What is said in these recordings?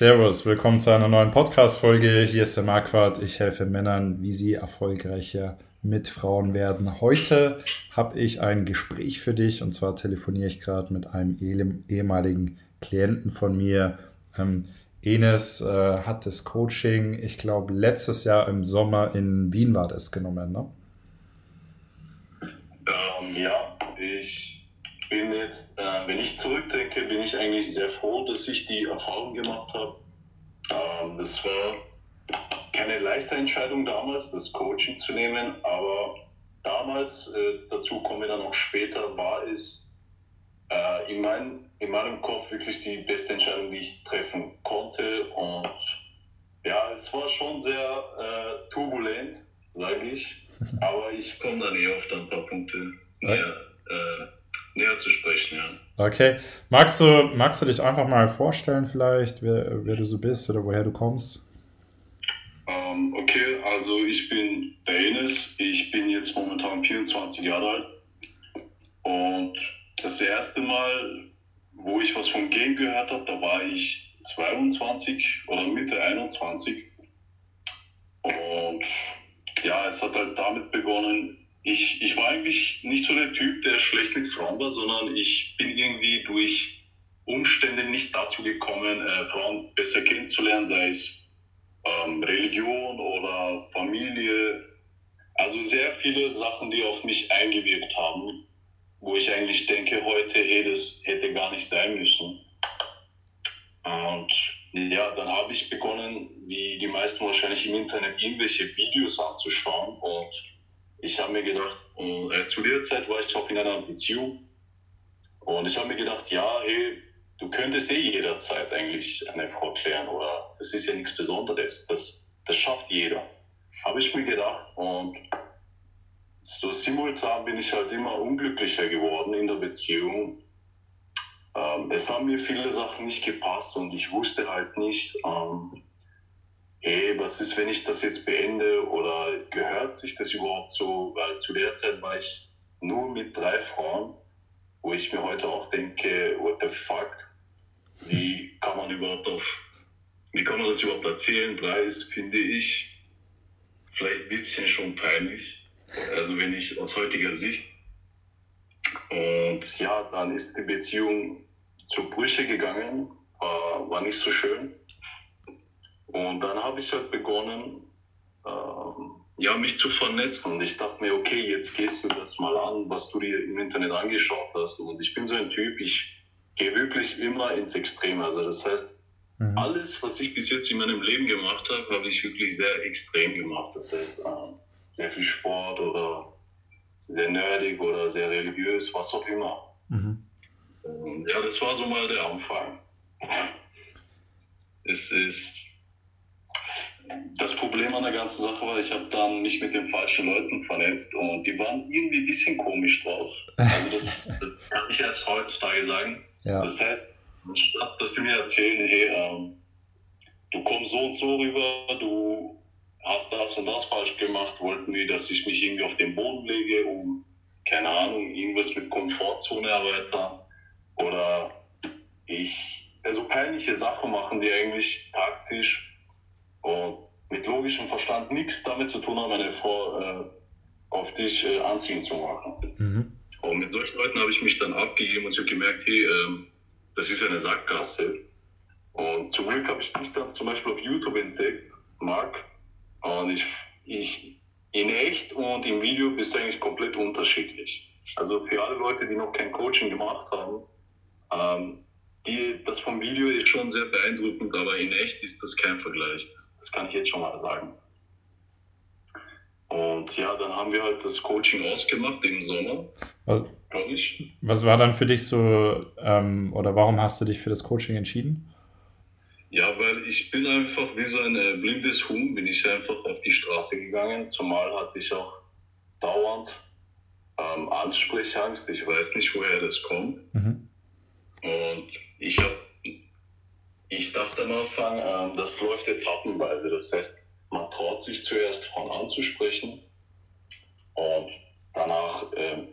Servus, willkommen zu einer neuen Podcast-Folge. Hier ist der Marquardt. Ich helfe Männern, wie sie erfolgreicher mit Frauen werden. Heute habe ich ein Gespräch für dich und zwar telefoniere ich gerade mit einem ehemaligen Klienten von mir. Ähm, Enes äh, hat das Coaching, ich glaube, letztes Jahr im Sommer in Wien war das genommen, ne? Ähm, ja, bin jetzt, äh, wenn ich zurückdenke, bin ich eigentlich sehr froh, dass ich die Erfahrung gemacht habe. Ähm, das war keine leichte Entscheidung damals, das Coaching zu nehmen, aber damals, äh, dazu kommen wir dann auch später, war es äh, in, mein, in meinem Kopf wirklich die beste Entscheidung, die ich treffen konnte. Und ja, es war schon sehr äh, turbulent, sage ich, aber ich komme dann eh auf ein paar Punkte näher. Äh, näher zu sprechen, ja. Okay. Magst du, magst du dich einfach mal vorstellen, vielleicht, wer, wer du so bist oder woher du kommst? Ähm, okay, also ich bin Enes. Ich bin jetzt momentan 24 Jahre alt. Und das erste Mal, wo ich was vom Game gehört habe, da war ich 22 oder Mitte 21. Und ja, es hat halt damit begonnen, ich, ich war eigentlich nicht so der Typ, der schlecht mit Frauen war, sondern ich bin irgendwie durch Umstände nicht dazu gekommen, äh, Frauen besser kennenzulernen, sei es ähm, Religion oder Familie. Also sehr viele Sachen, die auf mich eingewirkt haben, wo ich eigentlich denke heute, hey, das hätte gar nicht sein müssen. Und ja, dann habe ich begonnen, wie die meisten wahrscheinlich im Internet, irgendwelche Videos anzuschauen und ich habe mir gedacht, und, äh, zu der Zeit war ich auch in einer Beziehung und ich habe mir gedacht, ja, hey, du könntest eh jederzeit eigentlich eine Frau klären oder das ist ja nichts Besonderes, das, das schafft jeder. Habe ich mir gedacht und so simultan bin ich halt immer unglücklicher geworden in der Beziehung. Ähm, es haben mir viele Sachen nicht gepasst und ich wusste halt nicht, ähm, hey, was ist, wenn ich das jetzt beende oder gehört sich das überhaupt so? Weil zu der Zeit war ich nur mit drei Frauen, wo ich mir heute auch denke, what the fuck, wie kann man überhaupt auf, wie kann man das überhaupt erzählen? Drei ist, finde ich, vielleicht ein bisschen schon peinlich, also wenn ich aus heutiger Sicht. Und ja, dann ist die Beziehung zu Brüche gegangen, war, war nicht so schön. Und dann habe ich halt begonnen, ähm, ja, mich zu vernetzen. Und ich dachte mir, okay, jetzt gehst du das mal an, was du dir im Internet angeschaut hast. Und ich bin so ein Typ, ich gehe wirklich immer ins Extrem. Also das heißt, mhm. alles, was ich bis jetzt in meinem Leben gemacht habe, habe ich wirklich sehr extrem gemacht. Das heißt, äh, sehr viel Sport oder sehr nerdig oder sehr religiös, was auch immer. Mhm. ja, das war so mal der Anfang. Es ist das Problem an der ganzen Sache war, ich habe dann mich mit den falschen Leuten vernetzt und die waren irgendwie ein bisschen komisch drauf. Also das, das kann ich erst heutzutage sagen. Ja. Das heißt, anstatt dass die mir erzählen, hey, ähm, du kommst so und so rüber, du hast das und das falsch gemacht, wollten die, dass ich mich irgendwie auf den Boden lege, um, keine Ahnung, irgendwas mit Komfortzone erweitern oder ich, also peinliche Sachen machen, die eigentlich taktisch und mit logischem Verstand nichts damit zu tun haben, eine Frau äh, auf dich äh, anziehen zu machen. Mhm. Und mit solchen Leuten habe ich mich dann abgegeben und ich habe gemerkt, hey, ähm, das ist eine Sackgasse. Und zum Glück habe ich dich dann zum Beispiel auf YouTube entdeckt, Marc. Und ich, ich in echt und im Video bist du eigentlich komplett unterschiedlich. Also für alle Leute, die noch kein Coaching gemacht haben, ähm, die, das vom Video ist schon sehr beeindruckend, aber in echt ist das kein Vergleich. Das, das kann ich jetzt schon mal sagen. Und ja, dann haben wir halt das Coaching ausgemacht im Sommer. Was, ich. was war dann für dich so, ähm, oder warum hast du dich für das Coaching entschieden? Ja, weil ich bin einfach wie so ein äh, blindes Huhn, bin ich einfach auf die Straße gegangen. Zumal hatte ich auch dauernd ähm, Ansprechangst. Ich weiß nicht, woher das kommt. Mhm. Und ich ich dachte am Anfang, äh, das läuft etappenweise. Das heißt, man traut sich zuerst Frauen anzusprechen und danach äh,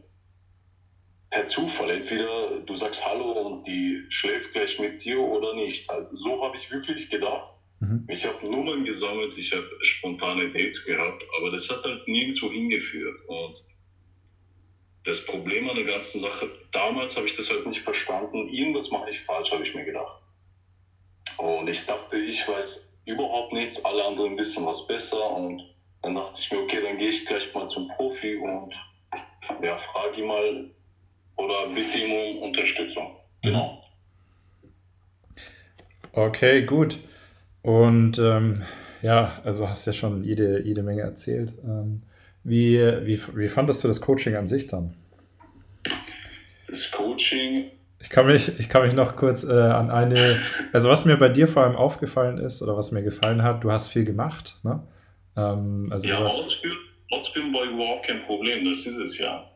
per Zufall. Entweder du sagst Hallo und die schläft gleich mit dir oder nicht. Also, so habe ich wirklich gedacht. Mhm. Ich habe Nummern gesammelt, ich habe spontane Dates gehabt, aber das hat halt nirgendwo hingeführt. Und das Problem an der ganzen Sache, damals habe ich das halt nicht verstanden. Irgendwas mache ich falsch, habe ich mir gedacht. Und ich dachte, ich weiß überhaupt nichts, alle anderen wissen was besser. Und dann dachte ich mir, okay, dann gehe ich gleich mal zum Profi und ja, frage ihn mal oder bitte ihm um Unterstützung. Genau. Okay, gut. Und ähm, ja, also hast ja schon jede, jede Menge erzählt. Ähm, wie, wie, wie fandest du das Coaching an sich dann? Das Coaching. Ich kann mich, ich kann mich noch kurz äh, an eine, also was mir bei dir vor allem aufgefallen ist oder was mir gefallen hat, du hast viel gemacht, ne? Ähm, also ja, hast, ausführen, ausführen war überhaupt kein Problem, das ist es ja.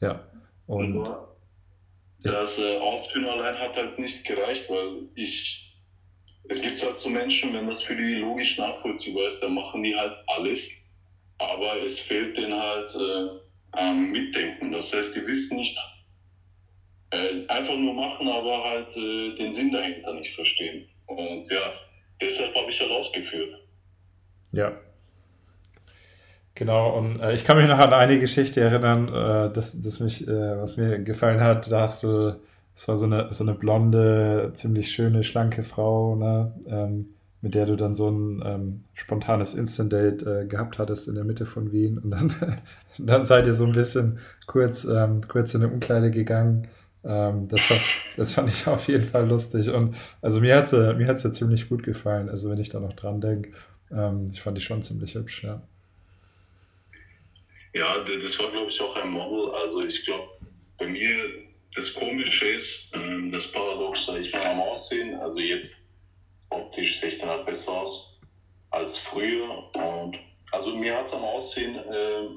Ja, und. das äh, Ausführen allein hat halt nicht gereicht, weil ich es gibt halt so Menschen, wenn das für die logisch nachvollziehbar ist, dann machen die halt alles, aber es fehlt denen halt äh, am Mitdenken. Das heißt, die wissen nicht, äh, einfach nur machen, aber halt äh, den Sinn dahinter nicht verstehen. Und ja, deshalb habe ich halt ausgeführt. Ja. Genau, und äh, ich kann mich noch an eine Geschichte erinnern, äh, das, das mich, äh, was mir gefallen hat. Da hast du es war so eine, so eine blonde, ziemlich schöne, schlanke Frau, ne? Ähm, mit der du dann so ein ähm, spontanes Instant-Date äh, gehabt hattest in der Mitte von Wien. Und dann, dann seid ihr so ein bisschen kurz, ähm, kurz in eine Umkleide gegangen. Ähm, das, war, das fand ich auf jeden Fall lustig. Und also mir hat sie, mir hat's ja ziemlich gut gefallen. Also wenn ich da noch dran denke, ähm, ich fand die schon ziemlich hübsch, ja. Ja, das war, glaube ich, auch ein Model. Also ich glaube, bei mir das Komische ist, ähm, das Paradoxe, ich bin am Aussehen, also jetzt optisch sehe ich dann halt besser aus als früher. Und also mir hat es am Aussehen, äh,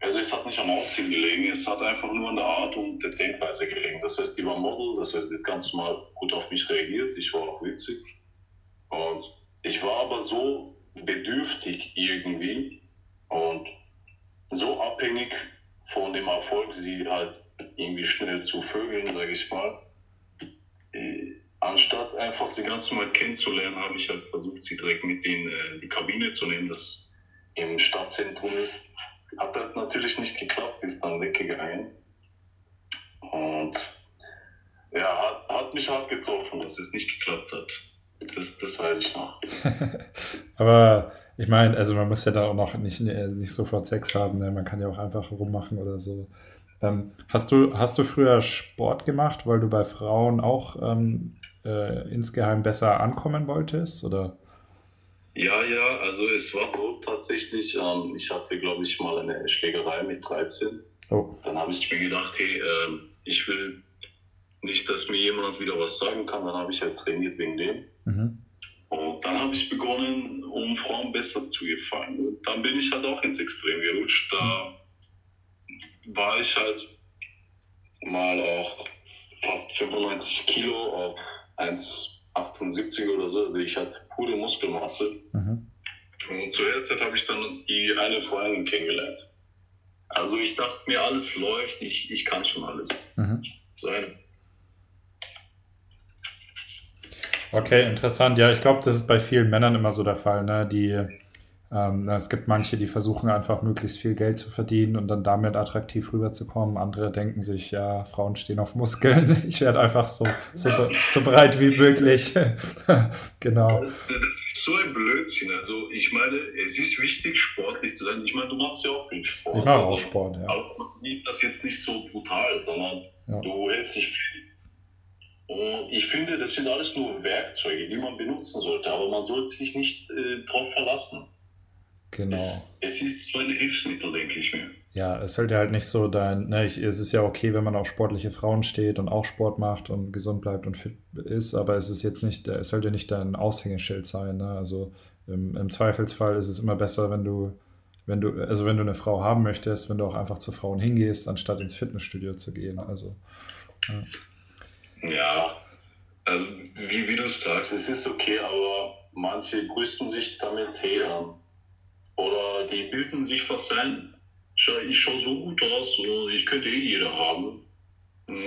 also es hat nicht am Aussehen gelegen, es hat einfach nur an der Art und der Denkweise gelegen. Das heißt, die war Model, das heißt, die hat ganz mal gut auf mich reagiert, ich war auch witzig. Und ich war aber so bedürftig irgendwie und so abhängig von dem Erfolg, sie halt irgendwie schnell zu vögeln, sage ich mal. Äh, anstatt einfach sie ganz normal kennenzulernen, habe ich halt versucht, sie direkt mit in äh, die Kabine zu nehmen, das im Stadtzentrum ist. Hat halt natürlich nicht geklappt, ist dann weggegangen. Und ja, hat, hat mich hart getroffen, dass es nicht geklappt hat. Das, das weiß ich noch. Aber ich meine, also man muss ja da auch noch nicht, nicht sofort Sex haben, ne? man kann ja auch einfach rummachen oder so. Ähm, hast, du, hast du früher Sport gemacht, weil du bei Frauen auch ähm, äh, insgeheim besser ankommen wolltest? Oder? Ja, ja, also es war so tatsächlich, ähm, ich hatte, glaube ich, mal eine Schlägerei mit 13. Oh. Dann habe ich mir gedacht, hey, äh, ich will nicht, dass mir jemand wieder was sagen kann. Dann habe ich halt trainiert wegen dem. Mhm. Und dann habe ich begonnen, um Frauen besser zu gefallen. Und dann bin ich halt auch ins Extrem gerutscht. Da war ich halt mal auch fast 95 Kilo auf 1,78 oder so. Also ich hatte pure Muskelmasse. Mhm. Und zu der Zeit habe ich dann die eine Freundin kennengelernt. Also ich dachte mir, alles läuft, ich, ich kann schon alles. Mhm. So eine. Okay, interessant. Ja, ich glaube, das ist bei vielen Männern immer so der Fall, ne? die ähm, es gibt manche, die versuchen einfach möglichst viel Geld zu verdienen und dann damit attraktiv rüberzukommen. Andere denken sich, ja, Frauen stehen auf Muskeln. Ich werde einfach so, so, so breit wie möglich. genau. Das ist so ein Blödsinn. Also ich meine, es ist wichtig, sportlich zu sein. Ich meine, du machst ja auch viel Sport. Ich mache auch also, Sport, ja. Aber das jetzt nicht so brutal, sondern ja. du hältst dich fit. Und ich finde, das sind alles nur Werkzeuge, die man benutzen sollte, aber man sollte sich nicht äh, darauf verlassen. Genau. Es, es ist so ein Hilfsmittel, denke ich mir. Ja, es sollte halt nicht so dein, ne, ich, es ist ja okay, wenn man auf sportliche Frauen steht und auch Sport macht und gesund bleibt und fit ist, aber es ist jetzt nicht, es sollte nicht dein Aushängeschild sein. Ne? Also im, im Zweifelsfall ist es immer besser, wenn du, wenn du, also wenn du eine Frau haben möchtest, wenn du auch einfach zu Frauen hingehst, anstatt ins Fitnessstudio zu gehen. Also. Ja, ja also wie, wie du sagst, es ist okay, aber manche brüsten sich damit, hey, ähm, oder die bilden sich was ein, ich schaue so gut aus, ich könnte eh jeder haben.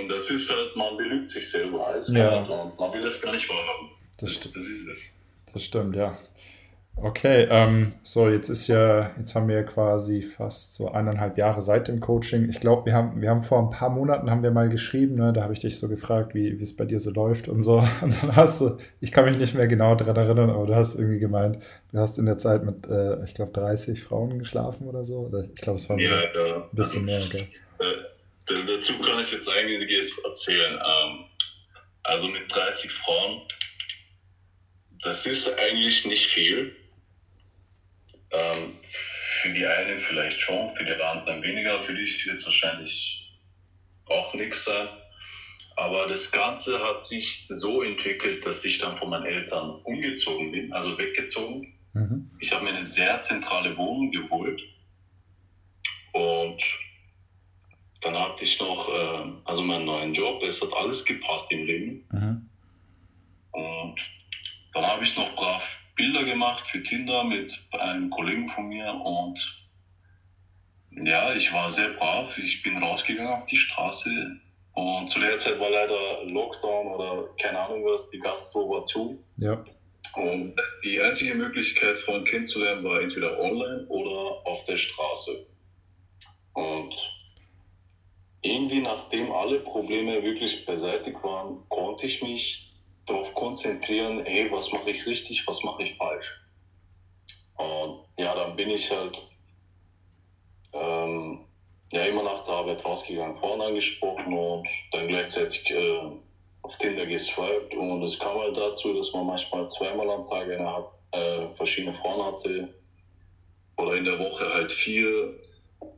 Das ist halt, man belügt sich selber als ja. und man will das gar nicht wahrhaben. Das, das, das ist es. Das stimmt, ja. Okay, ähm, so jetzt ist ja, jetzt haben wir quasi fast so eineinhalb Jahre seit dem Coaching. Ich glaube, wir haben, wir haben vor ein paar Monaten haben wir mal geschrieben, ne? da habe ich dich so gefragt, wie es bei dir so läuft und so. Und dann hast du, ich kann mich nicht mehr genau daran erinnern, aber du hast irgendwie gemeint, du hast in der Zeit mit, äh, ich glaube, 30 Frauen geschlafen oder so. Oder ich glaube, es war so ja, ja. ein bisschen mehr, gell? Äh, dazu kann ich jetzt einiges erzählen. Ähm, also mit 30 Frauen, das ist eigentlich nicht viel ähm, für die einen vielleicht schon, für die anderen weniger. Für dich wird es wahrscheinlich auch nichts sein. Aber das Ganze hat sich so entwickelt, dass ich dann von meinen Eltern umgezogen bin, also weggezogen. Mhm. Ich habe mir eine sehr zentrale Wohnung geholt. Und dann hatte ich noch äh, also meinen neuen Job. Es hat alles gepasst im Leben. Mhm. Dann habe ich noch brav Bilder gemacht für Kinder mit einem Kollegen von mir und ja, ich war sehr brav. Ich bin rausgegangen auf die Straße und zu der Zeit war leider Lockdown oder keine Ahnung was, die Gastro war zu. Ja. Und die einzige Möglichkeit, Freunde kennenzulernen, war entweder online oder auf der Straße. Und irgendwie, nachdem alle Probleme wirklich beseitigt waren, konnte ich mich darauf konzentrieren, hey, was mache ich richtig, was mache ich falsch. Und ja, dann bin ich halt ähm, ja, immer nach der Arbeit rausgegangen, Frauen angesprochen und dann gleichzeitig äh, auf Tinder geswiped. Und es kam halt dazu, dass man manchmal zweimal am Tag eine äh, verschiedene Frauen hatte oder in der Woche halt vier.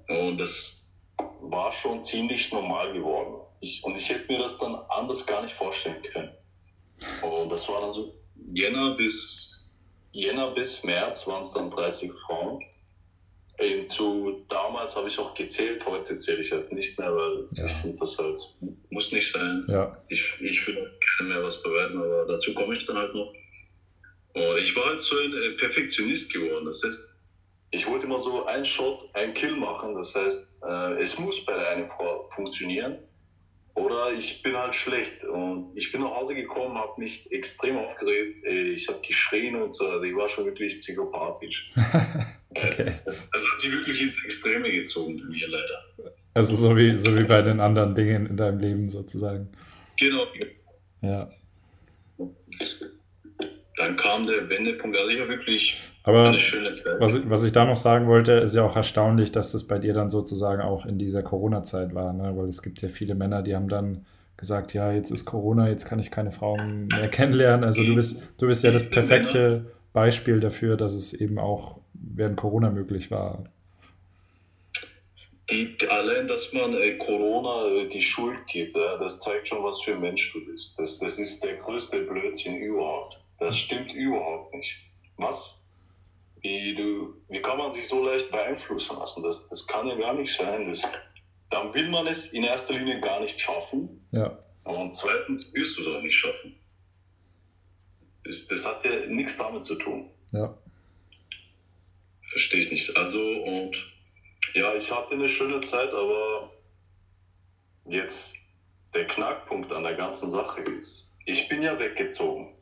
Und das war schon ziemlich normal geworden. Ich, und ich hätte mir das dann anders gar nicht vorstellen können. Und das war dann so Jänner bis, Jänner bis März waren es dann 30 Frauen. Eben zu, damals habe ich auch gezählt, heute zähle ich halt nicht mehr, weil ja. ich finde das halt, muss nicht sein. Ja. Ich, ich will gerne mehr was beweisen, aber dazu komme ich dann halt noch. Und ich war halt so ein äh, Perfektionist geworden. Das heißt, ich wollte immer so einen Shot, einen Kill machen. Das heißt, äh, es muss bei der einen Frau funktionieren. Oder ich bin halt schlecht. Und ich bin nach Hause gekommen, habe mich extrem aufgeregt. Äh, ich habe geschrien und so. Also ich war schon wirklich psychopathisch. okay. Das hat sich wirklich ins Extreme gezogen bei mir leider. Also so wie, so wie bei den anderen Dingen in deinem Leben sozusagen. Genau. Ja. Dann kam der Wendepunkt. Also ich war wirklich aber was, was ich da noch sagen wollte, ist ja auch erstaunlich, dass das bei dir dann sozusagen auch in dieser Corona-Zeit war, ne? weil es gibt ja viele Männer, die haben dann gesagt, ja, jetzt ist Corona, jetzt kann ich keine Frauen mehr kennenlernen. Also du bist, du bist ja das perfekte Beispiel dafür, dass es eben auch während Corona möglich war. Die, allein, dass man äh, Corona äh, die Schuld gibt, äh, das zeigt schon, was für ein Mensch du bist. Das, das ist der größte Blödsinn überhaupt. Das stimmt überhaupt nicht. Was? Wie, du, wie kann man sich so leicht beeinflussen lassen? Das, das kann ja gar nicht sein. Das, dann will man es in erster Linie gar nicht schaffen. Ja. Und zweitens wirst du es auch nicht schaffen. Das, das hat ja nichts damit zu tun. Ja. Verstehe ich nicht. Also, und ja, ich hatte eine schöne Zeit, aber jetzt der Knackpunkt an der ganzen Sache ist, ich bin ja weggezogen.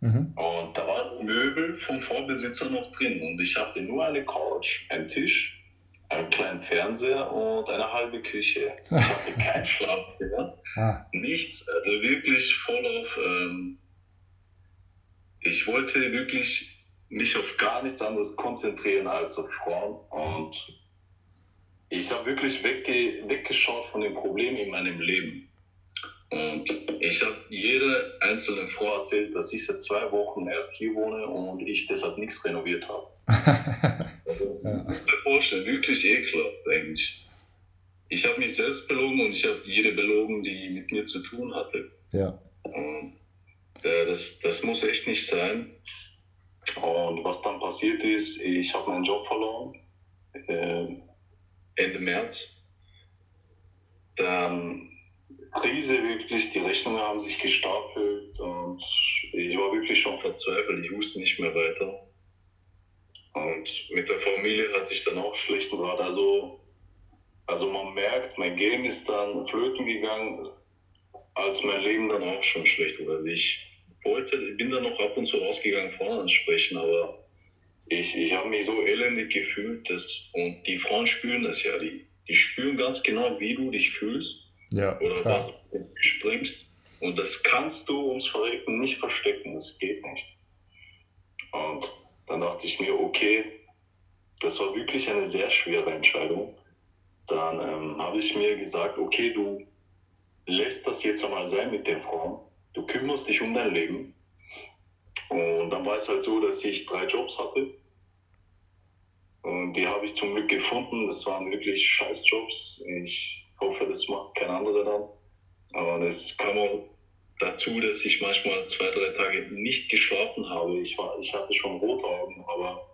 Mhm. Und da waren Möbel vom Vorbesitzer noch drin. Und ich hatte nur eine Couch, einen Tisch, einen kleinen Fernseher und eine halbe Küche. Ich hatte kein Schlafzimmer, ah. nichts. Also wirklich voll auf. Ähm, ich wollte wirklich mich auf gar nichts anderes konzentrieren als auf Frauen. Und ich habe wirklich wegge weggeschaut von den Problemen in meinem Leben. Und ich habe jede einzelne Frau erzählt, dass ich seit zwei Wochen erst hier wohne und ich deshalb nichts renoviert habe. also, ja. vorstellen, wirklich ekelhaft eigentlich. Ich habe mich selbst belogen und ich habe jede belogen, die mit mir zu tun hatte. Ja. Und, äh, das, das muss echt nicht sein. Und was dann passiert ist, ich habe meinen Job verloren. Äh, Ende März. Dann Krise wirklich, die Rechnungen haben sich gestapelt und ich war wirklich schon verzweifelt, ich wusste nicht mehr weiter. Und mit der Familie hatte ich dann auch schlechten Rat. Also also man merkt, mein Game ist dann flöten gegangen, als mein Leben dann auch schon schlecht wurde. Also ich wollte, ich bin dann noch ab und zu rausgegangen, Frauen ansprechen, aber ich, ich habe mich so elendig gefühlt, dass, und die Frauen spüren das ja, die, die spüren ganz genau, wie du dich fühlst ja, oder klar. was springst. Und das kannst du ums Verrecken nicht verstecken, das geht nicht. Und dann dachte ich mir, okay, das war wirklich eine sehr schwere Entscheidung. Dann ähm, habe ich mir gesagt, okay, du lässt das jetzt einmal sein mit den Frauen. Du kümmerst dich um dein Leben. Und dann war es halt so, dass ich drei Jobs hatte. Und die habe ich zum Glück gefunden. Das waren wirklich scheiß Jobs. Ich hoffe, das macht kein anderer dann. Aber das kam auch dazu, dass ich manchmal zwei, drei Tage nicht geschlafen habe. Ich, war, ich hatte schon rote Augen, aber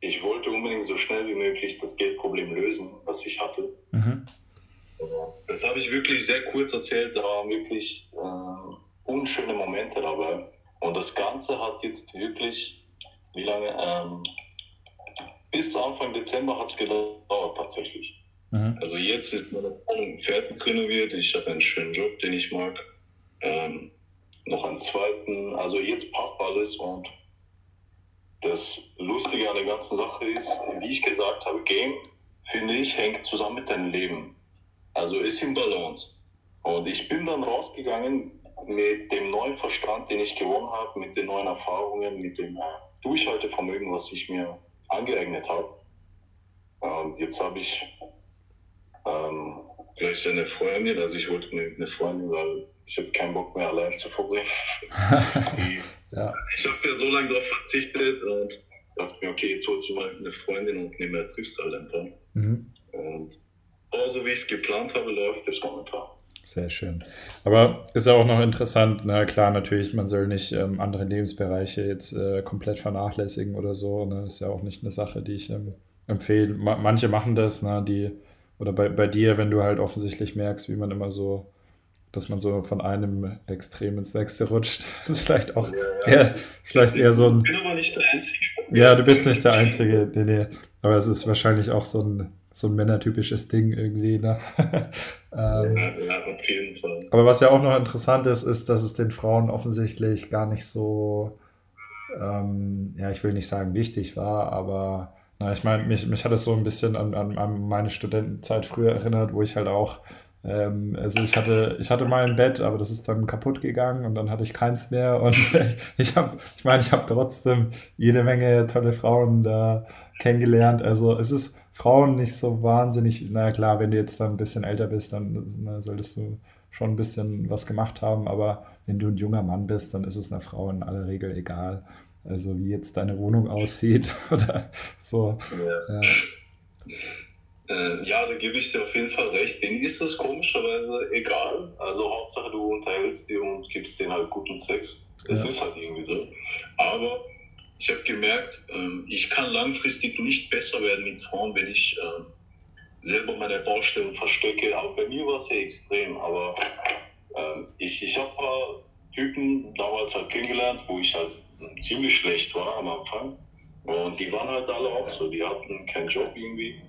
ich wollte unbedingt so schnell wie möglich das Geldproblem lösen, was ich hatte. Mhm. Das habe ich wirklich sehr kurz erzählt. Da waren wirklich äh, unschöne Momente dabei. Und das Ganze hat jetzt wirklich, wie lange? Ähm, bis Anfang Dezember hat es gedauert tatsächlich. Mhm. Also jetzt ist meine Wohnung fertig renoviert. Ich habe einen schönen Job, den ich mag. Ähm, noch einen zweiten. Also jetzt passt alles und das Lustige an der ganzen Sache ist, wie ich gesagt habe, Game, finde ich, hängt zusammen mit deinem Leben. Also ist im Balance. Und ich bin dann rausgegangen mit dem neuen Verstand, den ich gewonnen habe, mit den neuen Erfahrungen, mit dem Durchhaltevermögen, was ich mir angeeignet habe. Und jetzt habe ich ähm, gleich eine Freundin, also ich wollte mir eine Freundin, weil ich habe keinen Bock mehr allein zu verbringen. ja. Ich habe ja so lange darauf verzichtet und dachte mir, okay, jetzt holst du mal eine Freundin und triffst halt einfach. Mhm. Und so wie ich es geplant habe, läuft es momentan. Sehr schön. Aber ist ja auch noch interessant, na klar, natürlich, man soll nicht ähm, andere Lebensbereiche jetzt äh, komplett vernachlässigen oder so. Ne? Ist ja auch nicht eine Sache, die ich ähm, empfehle. Ma manche machen das, ne? die, oder bei, bei dir, wenn du halt offensichtlich merkst, wie man immer so, dass man so von einem Extrem ins nächste rutscht. Das ist vielleicht auch ja, ja. Eher, vielleicht eher so ein. Ich bin aber nicht der Einzige. Ja, du bist nicht der Einzige. Nee, nee. Aber es ist wahrscheinlich auch so ein so ein männertypisches Ding irgendwie. Ne? ähm, ja, auf jeden Fall. Aber was ja auch noch interessant ist, ist, dass es den Frauen offensichtlich gar nicht so, ähm, ja, ich will nicht sagen wichtig war, aber na, ich meine, mich, mich hat es so ein bisschen an, an, an meine Studentenzeit früher erinnert, wo ich halt auch ähm, also ich hatte, ich hatte mal ein Bett, aber das ist dann kaputt gegangen und dann hatte ich keins mehr. Und ich, ich habe, ich meine, ich habe trotzdem jede Menge tolle Frauen da kennengelernt. Also es ist, Frauen nicht so wahnsinnig, na klar, wenn du jetzt dann ein bisschen älter bist, dann na, solltest du schon ein bisschen was gemacht haben, aber wenn du ein junger Mann bist, dann ist es einer Frau in aller Regel egal. Also wie jetzt deine Wohnung aussieht oder so. Ja. Ja. Äh, ja, da gebe ich dir auf jeden Fall recht. Denen ist das komischerweise egal. Also Hauptsache du unterhältst dir und gibst denen halt guten Sex. Das ja. ist halt irgendwie so. Aber ich habe gemerkt, ähm, ich kann langfristig nicht besser werden mit Frauen, wenn ich ähm, selber meine Baustellen verstecke. Aber bei mir war es ja extrem. Aber ähm, ich, ich habe ein paar Typen damals halt kennengelernt, wo ich halt ziemlich schlecht war am Anfang. Und die waren halt alle auch so. Die hatten keinen Job irgendwie.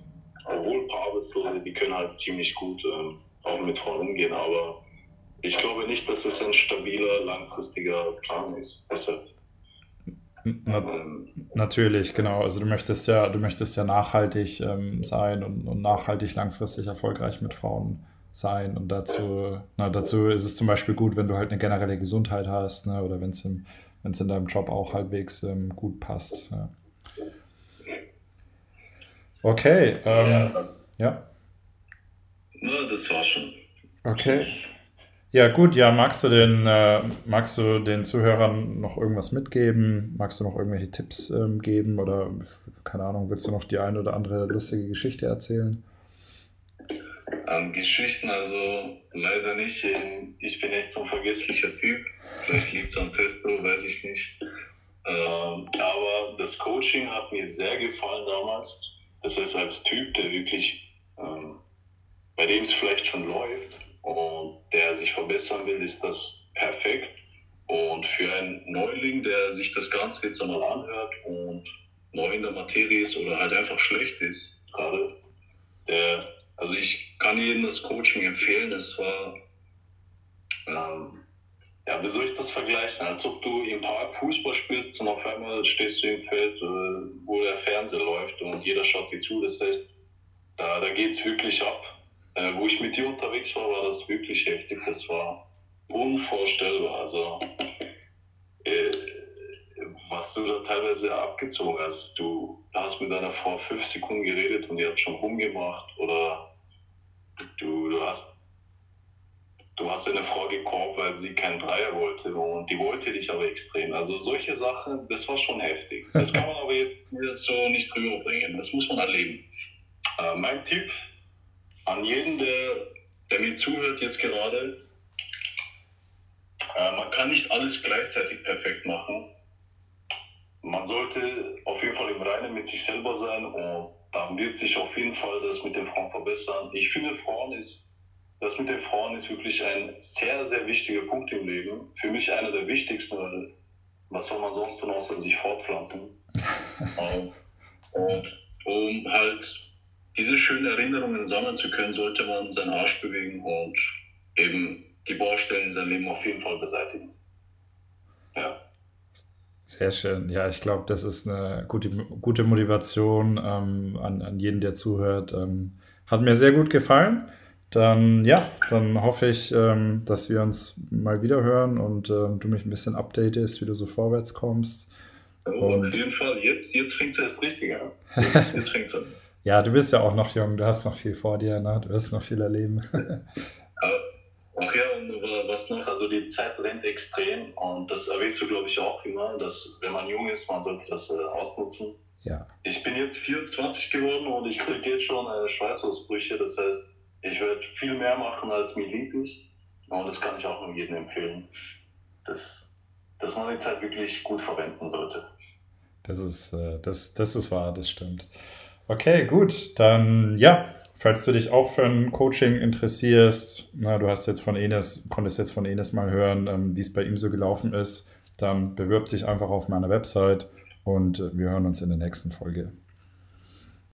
Obwohl ein paar Arbeitslose, die können halt ziemlich gut ähm, auch mit Frauen umgehen. Aber ich glaube nicht, dass es ein stabiler, langfristiger Plan ist. Deshalb na, natürlich, genau. Also du möchtest ja, du möchtest ja nachhaltig ähm, sein und, und, nachhaltig langfristig erfolgreich mit Frauen sein. Und dazu, na, dazu ist es zum Beispiel gut, wenn du halt eine generelle Gesundheit hast, ne, oder wenn es in deinem Job auch halbwegs ähm, gut passt. Ja. Okay. Ähm, ja. ja. Das war schon. Okay. Ja, gut, ja, magst du den, äh, magst du den Zuhörern noch irgendwas mitgeben? Magst du noch irgendwelche Tipps ähm, geben? Oder keine Ahnung, willst du noch die eine oder andere lustige Geschichte erzählen? Ähm, Geschichten, also leider nicht. Ich bin echt so ein vergesslicher Typ. Vielleicht liegt es am Testo, weiß ich nicht. Ähm, aber das Coaching hat mir sehr gefallen damals. Das ist als Typ, der wirklich, ähm, bei dem es vielleicht schon läuft, und der sich verbessern will, ist das perfekt. Und für einen Neuling, der sich das Ganze jetzt einmal anhört und neu in der Materie ist oder halt einfach schlecht ist, gerade, der Also ich kann jedem das Coaching empfehlen. Es war, ähm, ja, wie soll ich das vergleichen? Als ob du im Park Fußball spielst und auf einmal stehst du im Feld, äh, wo der Fernseher läuft und jeder schaut dir zu. Das heißt, da, da geht es wirklich ab. Äh, wo ich mit dir unterwegs war, war das wirklich heftig. Das war unvorstellbar. Also, da teilweise abgezogen hast. Du hast mit deiner Frau fünf Sekunden geredet und die hat schon rumgemacht oder du, du hast du hast eine Frau gekorbt, weil sie keinen Dreier wollte und die wollte dich aber extrem. Also solche Sachen, das war schon heftig. Das kann man aber jetzt so nicht rüberbringen. Das muss man erleben. Äh, mein Tipp an jeden, der, der mir zuhört jetzt gerade, äh, man kann nicht alles gleichzeitig perfekt machen. Man sollte auf jeden Fall im Reinen mit sich selber sein und dann wird sich auf jeden Fall das mit den Frauen verbessern. Ich finde, Frauen ist, das mit den Frauen ist wirklich ein sehr, sehr wichtiger Punkt im Leben. Für mich einer der wichtigsten, weil was soll man sonst tun, außer sich fortpflanzen? und um halt diese schönen Erinnerungen sammeln zu können, sollte man seinen Arsch bewegen und eben die Baustellen in seinem Leben auf jeden Fall beseitigen. Ja. Sehr schön. Ja, ich glaube, das ist eine gute, gute Motivation ähm, an, an jeden, der zuhört. Ähm, hat mir sehr gut gefallen. Dann, ja, dann hoffe ich, ähm, dass wir uns mal wieder hören und ähm, du mich ein bisschen updatest, wie du so vorwärts kommst. Oh, auf jeden Fall. Jetzt, jetzt fängt es erst richtig an. Jetzt, jetzt fängt es an. Ja, du bist ja auch noch jung, du hast noch viel vor dir, ne? du wirst noch viel erleben. Ach ja, und was noch, also die Zeit rennt extrem und das erwähnst du, glaube ich, auch immer, dass wenn man jung ist, man sollte das äh, ausnutzen. Ja. Ich bin jetzt 24 geworden und ich kriege jetzt schon äh, Schweißausbrüche, das heißt, ich werde viel mehr machen, als mir lieb ist und das kann ich auch nur jedem empfehlen, dass, dass man die Zeit wirklich gut verwenden sollte. Das ist, äh, das, das ist wahr, das stimmt. Okay, gut. Dann ja, falls du dich auch für ein Coaching interessierst, na, du hast jetzt von Enes, konntest jetzt von Enes mal hören, ähm, wie es bei ihm so gelaufen ist, dann bewirb dich einfach auf meiner Website und äh, wir hören uns in der nächsten Folge.